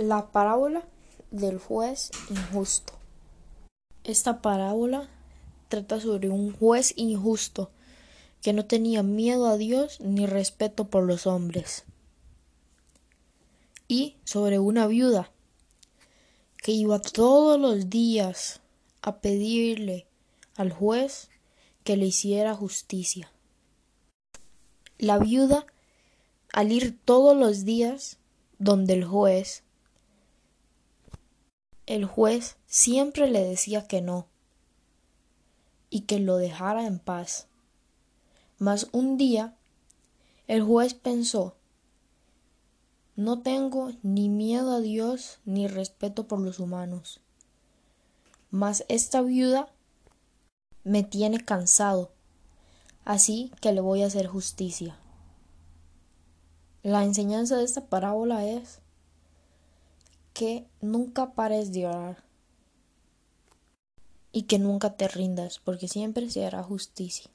La parábola del juez injusto. Esta parábola trata sobre un juez injusto que no tenía miedo a Dios ni respeto por los hombres. Y sobre una viuda que iba todos los días a pedirle al juez que le hiciera justicia. La viuda, al ir todos los días donde el juez, el juez siempre le decía que no y que lo dejara en paz. Mas un día el juez pensó no tengo ni miedo a Dios ni respeto por los humanos. Mas esta viuda me tiene cansado, así que le voy a hacer justicia. La enseñanza de esta parábola es que nunca pares de orar y que nunca te rindas, porque siempre se hará justicia.